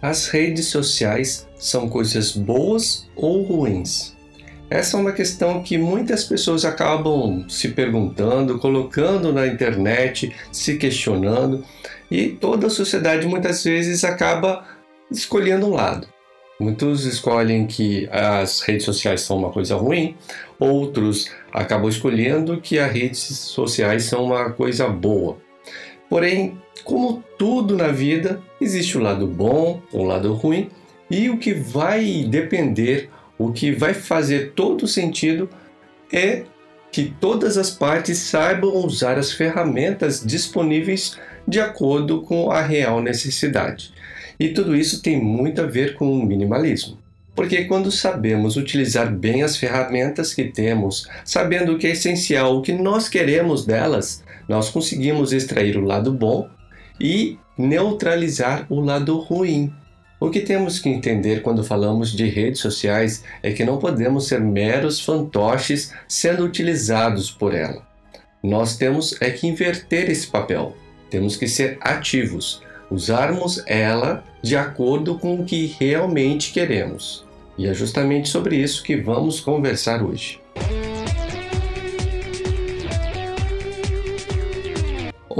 As redes sociais são coisas boas ou ruins? Essa é uma questão que muitas pessoas acabam se perguntando, colocando na internet, se questionando, e toda a sociedade muitas vezes acaba escolhendo um lado. Muitos escolhem que as redes sociais são uma coisa ruim, outros acabam escolhendo que as redes sociais são uma coisa boa. Porém, como tudo na vida, existe o lado bom, o lado ruim, e o que vai depender, o que vai fazer todo sentido é que todas as partes saibam usar as ferramentas disponíveis de acordo com a real necessidade. E tudo isso tem muito a ver com o minimalismo. Porque quando sabemos utilizar bem as ferramentas que temos, sabendo o que é essencial, o que nós queremos delas, nós conseguimos extrair o lado bom e neutralizar o lado ruim. O que temos que entender quando falamos de redes sociais é que não podemos ser meros fantoches sendo utilizados por ela. Nós temos é que inverter esse papel. Temos que ser ativos, usarmos ela de acordo com o que realmente queremos. E é justamente sobre isso que vamos conversar hoje.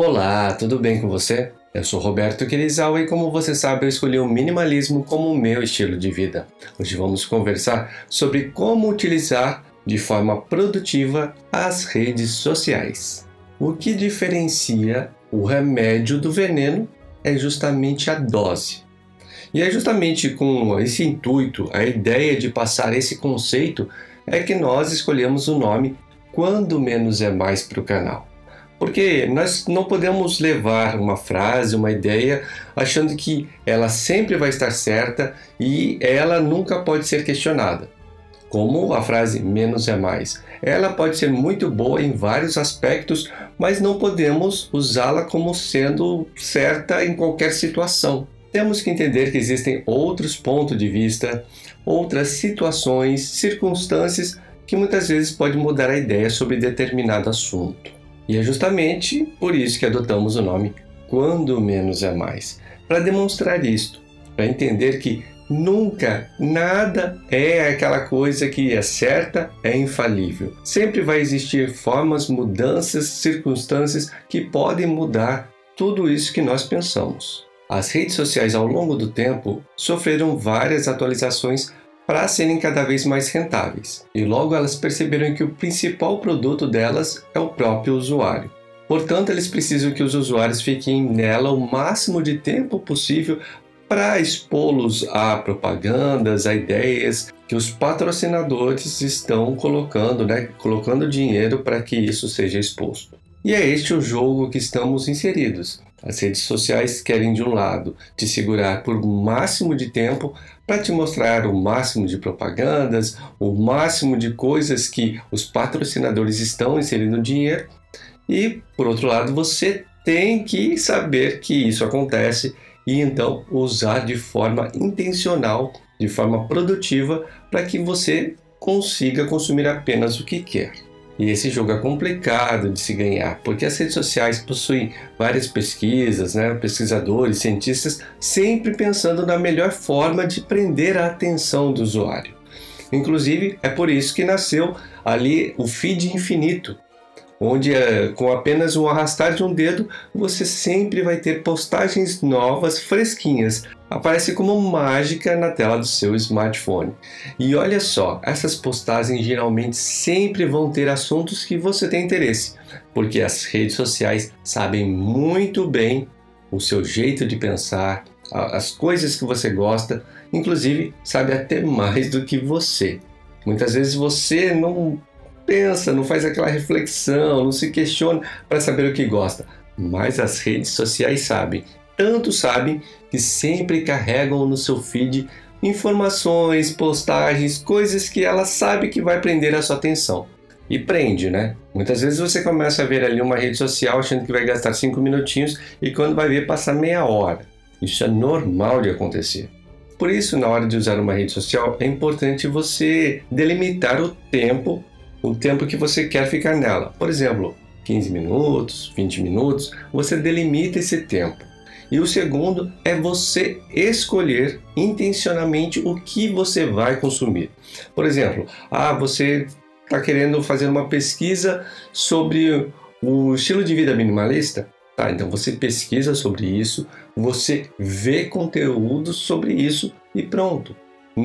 Olá, tudo bem com você? Eu sou Roberto Querizal e como você sabe, eu escolhi o minimalismo como meu estilo de vida. Hoje vamos conversar sobre como utilizar de forma produtiva as redes sociais. O que diferencia o remédio do veneno é justamente a dose. E é justamente com esse intuito, a ideia de passar esse conceito, é que nós escolhemos o nome Quando Menos é Mais para o canal. Porque nós não podemos levar uma frase, uma ideia, achando que ela sempre vai estar certa e ela nunca pode ser questionada. Como a frase menos é mais. Ela pode ser muito boa em vários aspectos, mas não podemos usá-la como sendo certa em qualquer situação. Temos que entender que existem outros pontos de vista, outras situações, circunstâncias que muitas vezes podem mudar a ideia sobre determinado assunto. E é justamente por isso que adotamos o nome Quando Menos é Mais para demonstrar isto, para entender que nunca nada é aquela coisa que é certa, é infalível. Sempre vai existir formas, mudanças, circunstâncias que podem mudar tudo isso que nós pensamos. As redes sociais ao longo do tempo sofreram várias atualizações para serem cada vez mais rentáveis, e logo elas perceberam que o principal produto delas é o próprio usuário. Portanto, eles precisam que os usuários fiquem nela o máximo de tempo possível para expô-los a propagandas, a ideias que os patrocinadores estão colocando, né, colocando dinheiro para que isso seja exposto. E é este o jogo que estamos inseridos. As redes sociais querem, de um lado, te segurar por um máximo de tempo para te mostrar o máximo de propagandas, o máximo de coisas que os patrocinadores estão inserindo dinheiro, e, por outro lado, você tem que saber que isso acontece e então usar de forma intencional, de forma produtiva, para que você consiga consumir apenas o que quer. E esse jogo é complicado de se ganhar, porque as redes sociais possuem várias pesquisas, né? pesquisadores, cientistas, sempre pensando na melhor forma de prender a atenção do usuário. Inclusive, é por isso que nasceu ali o feed infinito, onde é, com apenas o arrastar de um dedo você sempre vai ter postagens novas, fresquinhas. Aparece como mágica na tela do seu smartphone. E olha só, essas postagens geralmente sempre vão ter assuntos que você tem interesse, porque as redes sociais sabem muito bem o seu jeito de pensar, as coisas que você gosta, inclusive sabe até mais do que você. Muitas vezes você não pensa, não faz aquela reflexão, não se questiona para saber o que gosta. Mas as redes sociais sabem, tanto sabem que sempre carregam no seu feed informações, postagens, coisas que ela sabe que vai prender a sua atenção. E prende, né? Muitas vezes você começa a ver ali uma rede social achando que vai gastar cinco minutinhos e quando vai ver passa meia hora. Isso é normal de acontecer. Por isso, na hora de usar uma rede social, é importante você delimitar o tempo o tempo que você quer ficar nela. Por exemplo, 15 minutos, 20 minutos, você delimita esse tempo. E o segundo é você escolher intencionalmente o que você vai consumir. Por exemplo, ah, você está querendo fazer uma pesquisa sobre o estilo de vida minimalista. Tá, então você pesquisa sobre isso, você vê conteúdo sobre isso e pronto.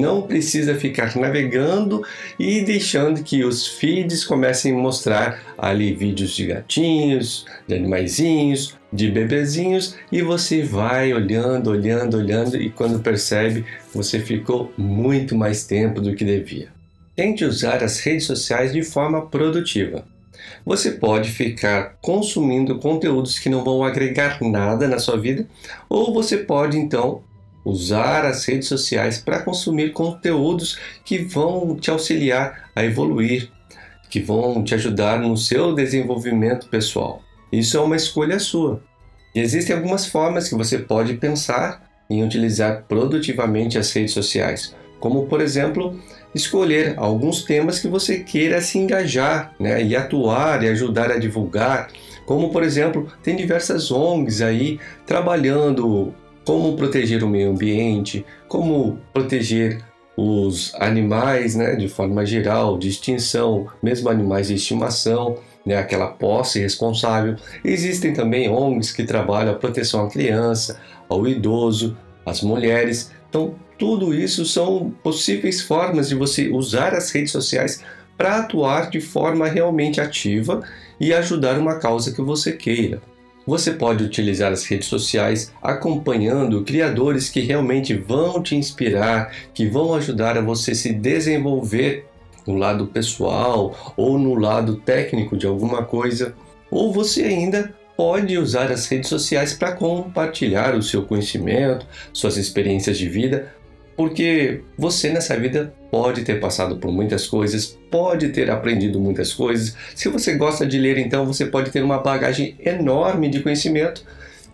Não precisa ficar navegando e deixando que os feeds comecem a mostrar ali vídeos de gatinhos, de animaizinhos, de bebezinhos e você vai olhando, olhando, olhando e quando percebe, você ficou muito mais tempo do que devia. Tente usar as redes sociais de forma produtiva. Você pode ficar consumindo conteúdos que não vão agregar nada na sua vida, ou você pode então usar as redes sociais para consumir conteúdos que vão te auxiliar a evoluir, que vão te ajudar no seu desenvolvimento pessoal. Isso é uma escolha sua. E existem algumas formas que você pode pensar em utilizar produtivamente as redes sociais, como por exemplo, escolher alguns temas que você queira se engajar, né, e atuar e ajudar a divulgar, como por exemplo, tem diversas ONGs aí trabalhando como proteger o meio ambiente, como proteger os animais, né, de forma geral, de extinção, mesmo animais de estimação, né, aquela posse responsável. Existem também ONGs que trabalham a proteção à criança, ao idoso, às mulheres. Então, tudo isso são possíveis formas de você usar as redes sociais para atuar de forma realmente ativa e ajudar uma causa que você queira. Você pode utilizar as redes sociais acompanhando criadores que realmente vão te inspirar, que vão ajudar a você se desenvolver no lado pessoal ou no lado técnico de alguma coisa. Ou você ainda pode usar as redes sociais para compartilhar o seu conhecimento, suas experiências de vida, porque você nessa vida pode ter passado por muitas coisas, pode ter aprendido muitas coisas. Se você gosta de ler, então você pode ter uma bagagem enorme de conhecimento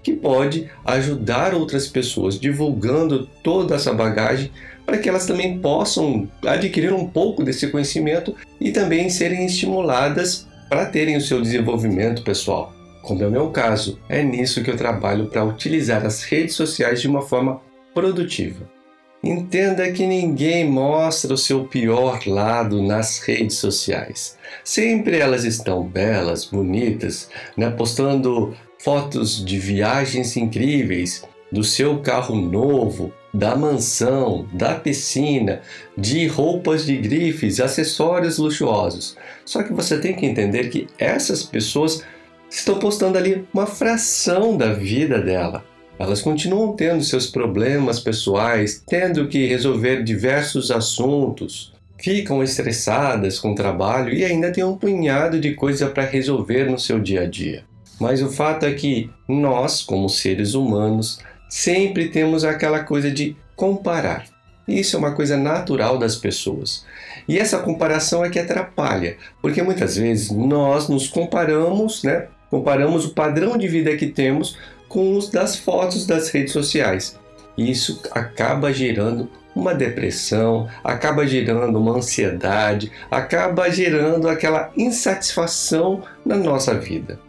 que pode ajudar outras pessoas divulgando toda essa bagagem para que elas também possam adquirir um pouco desse conhecimento e também serem estimuladas para terem o seu desenvolvimento pessoal. Como é o meu caso, é nisso que eu trabalho para utilizar as redes sociais de uma forma produtiva. Entenda que ninguém mostra o seu pior lado nas redes sociais. Sempre elas estão belas, bonitas, né? postando fotos de viagens incríveis, do seu carro novo, da mansão, da piscina, de roupas de grifes, acessórios luxuosos. Só que você tem que entender que essas pessoas estão postando ali uma fração da vida dela. Elas continuam tendo seus problemas pessoais, tendo que resolver diversos assuntos, ficam estressadas com o trabalho e ainda tem um punhado de coisa para resolver no seu dia a dia. Mas o fato é que nós, como seres humanos, sempre temos aquela coisa de comparar. Isso é uma coisa natural das pessoas. E essa comparação é que atrapalha, porque muitas vezes nós nos comparamos, né? Comparamos o padrão de vida que temos com os das fotos das redes sociais. Isso acaba gerando uma depressão, acaba gerando uma ansiedade, acaba gerando aquela insatisfação na nossa vida.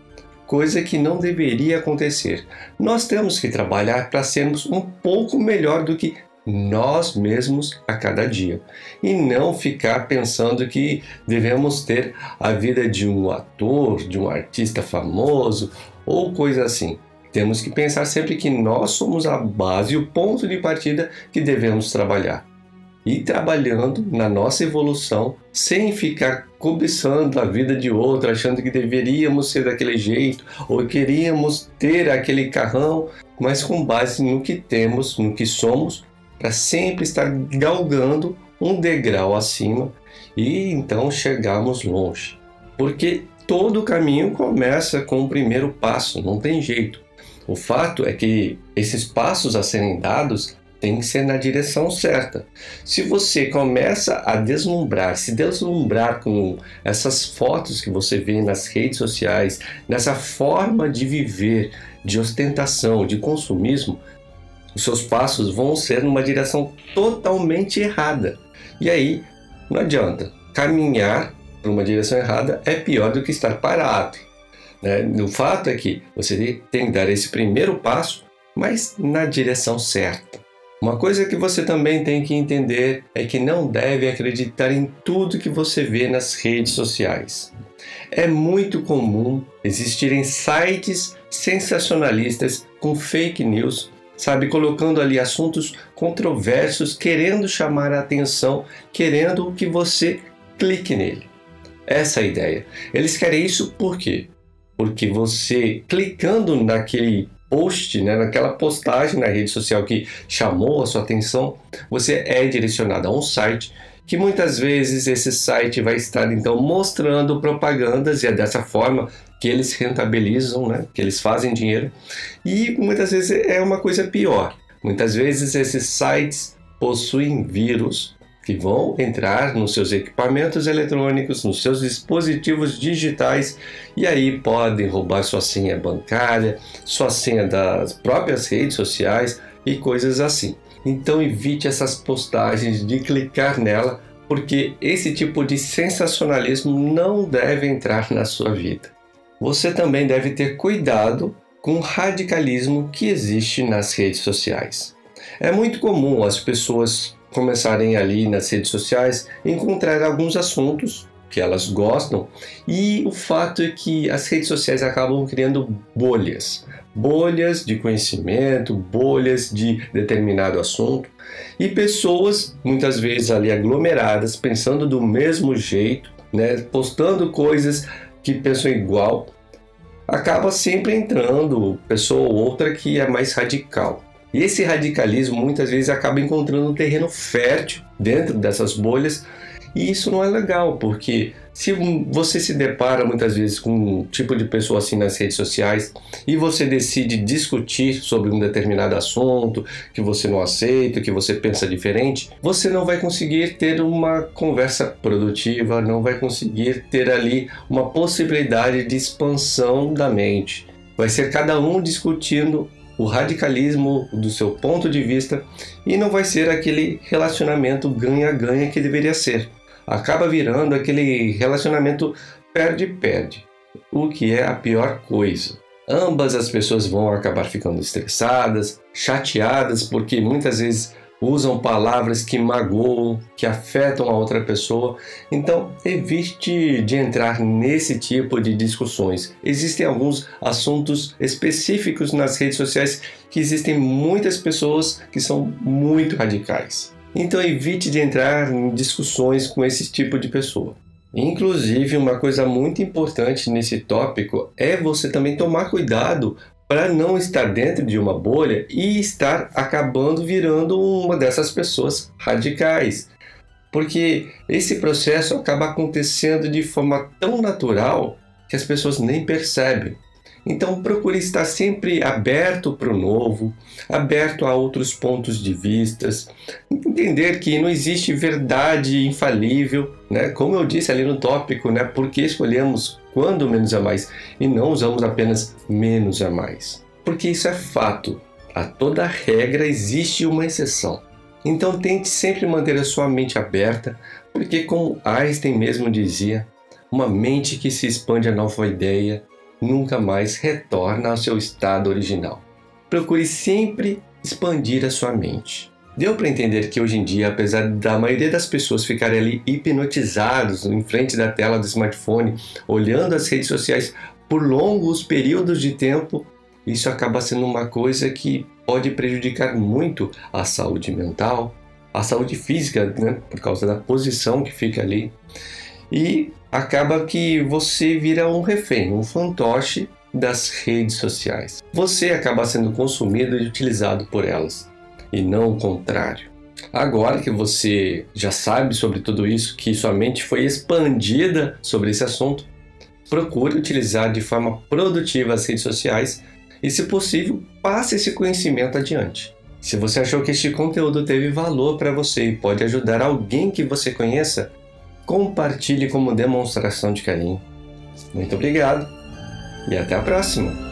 Coisa que não deveria acontecer. Nós temos que trabalhar para sermos um pouco melhor do que nós mesmos a cada dia e não ficar pensando que devemos ter a vida de um ator, de um artista famoso ou coisa assim. Temos que pensar sempre que nós somos a base e o ponto de partida que devemos trabalhar. E trabalhando na nossa evolução sem ficar cobiçando a vida de outro, achando que deveríamos ser daquele jeito ou queríamos ter aquele carrão, mas com base no que temos, no que somos, para sempre estar galgando um degrau acima e então chegarmos longe. Porque todo caminho começa com o primeiro passo, não tem jeito. O fato é que esses passos a serem dados têm que ser na direção certa. Se você começa a deslumbrar, se deslumbrar com essas fotos que você vê nas redes sociais, nessa forma de viver, de ostentação, de consumismo, os seus passos vão ser numa direção totalmente errada. E aí, não adianta. Caminhar para uma direção errada é pior do que estar parado. Né? O fato é que você tem que dar esse primeiro passo, mas na direção certa. Uma coisa que você também tem que entender é que não deve acreditar em tudo que você vê nas redes sociais. É muito comum existirem sites sensacionalistas com fake news, sabe, colocando ali assuntos controversos, querendo chamar a atenção, querendo que você clique nele. Essa é a ideia. Eles querem isso por quê? Porque você clicando naquele post, né, naquela postagem na rede social que chamou a sua atenção, você é direcionado a um site que muitas vezes esse site vai estar então mostrando propagandas e é dessa forma que eles rentabilizam, né, que eles fazem dinheiro. E muitas vezes é uma coisa pior. Muitas vezes esses sites possuem vírus que vão entrar nos seus equipamentos eletrônicos, nos seus dispositivos digitais e aí podem roubar sua senha bancária, sua senha das próprias redes sociais e coisas assim. Então evite essas postagens de clicar nela, porque esse tipo de sensacionalismo não deve entrar na sua vida. Você também deve ter cuidado com o radicalismo que existe nas redes sociais. É muito comum as pessoas começarem ali nas redes sociais encontrar alguns assuntos que elas gostam. E o fato é que as redes sociais acabam criando bolhas, bolhas de conhecimento, bolhas de determinado assunto. E pessoas muitas vezes ali aglomeradas pensando do mesmo jeito, né, postando coisas que pensam igual, acaba sempre entrando pessoa ou outra que é mais radical. E esse radicalismo muitas vezes acaba encontrando um terreno fértil dentro dessas bolhas, e isso não é legal, porque se você se depara muitas vezes com um tipo de pessoa assim nas redes sociais e você decide discutir sobre um determinado assunto que você não aceita, que você pensa diferente, você não vai conseguir ter uma conversa produtiva, não vai conseguir ter ali uma possibilidade de expansão da mente. Vai ser cada um discutindo o radicalismo do seu ponto de vista e não vai ser aquele relacionamento ganha-ganha que deveria ser. Acaba virando aquele relacionamento perde-perde, o que é a pior coisa. Ambas as pessoas vão acabar ficando estressadas, chateadas, porque muitas vezes usam palavras que magoam, que afetam a outra pessoa. Então, evite de entrar nesse tipo de discussões. Existem alguns assuntos específicos nas redes sociais que existem muitas pessoas que são muito radicais. Então, evite de entrar em discussões com esse tipo de pessoa. Inclusive, uma coisa muito importante nesse tópico é você também tomar cuidado para não estar dentro de uma bolha e estar acabando virando uma dessas pessoas radicais. Porque esse processo acaba acontecendo de forma tão natural que as pessoas nem percebem. Então procure estar sempre aberto para o novo, aberto a outros pontos de vistas, entender que não existe verdade infalível, né? Como eu disse ali no tópico, né? Porque escolhemos quando menos a mais e não usamos apenas menos a mais. Porque isso é fato. A toda regra existe uma exceção. Então tente sempre manter a sua mente aberta, porque como Einstein mesmo dizia, uma mente que se expande a nova ideia nunca mais retorna ao seu estado original. Procure sempre expandir a sua mente. Deu para entender que hoje em dia, apesar da maioria das pessoas ficarem ali hipnotizados em frente da tela do smartphone, olhando as redes sociais por longos períodos de tempo, isso acaba sendo uma coisa que pode prejudicar muito a saúde mental, a saúde física, né, por causa da posição que fica ali. E acaba que você vira um refém, um fantoche das redes sociais. Você acaba sendo consumido e utilizado por elas, e não o contrário. Agora que você já sabe sobre tudo isso, que sua mente foi expandida sobre esse assunto, procure utilizar de forma produtiva as redes sociais e, se possível, passe esse conhecimento adiante. Se você achou que este conteúdo teve valor para você e pode ajudar alguém que você conheça, compartilhe como demonstração de carinho. Muito obrigado e até a próxima!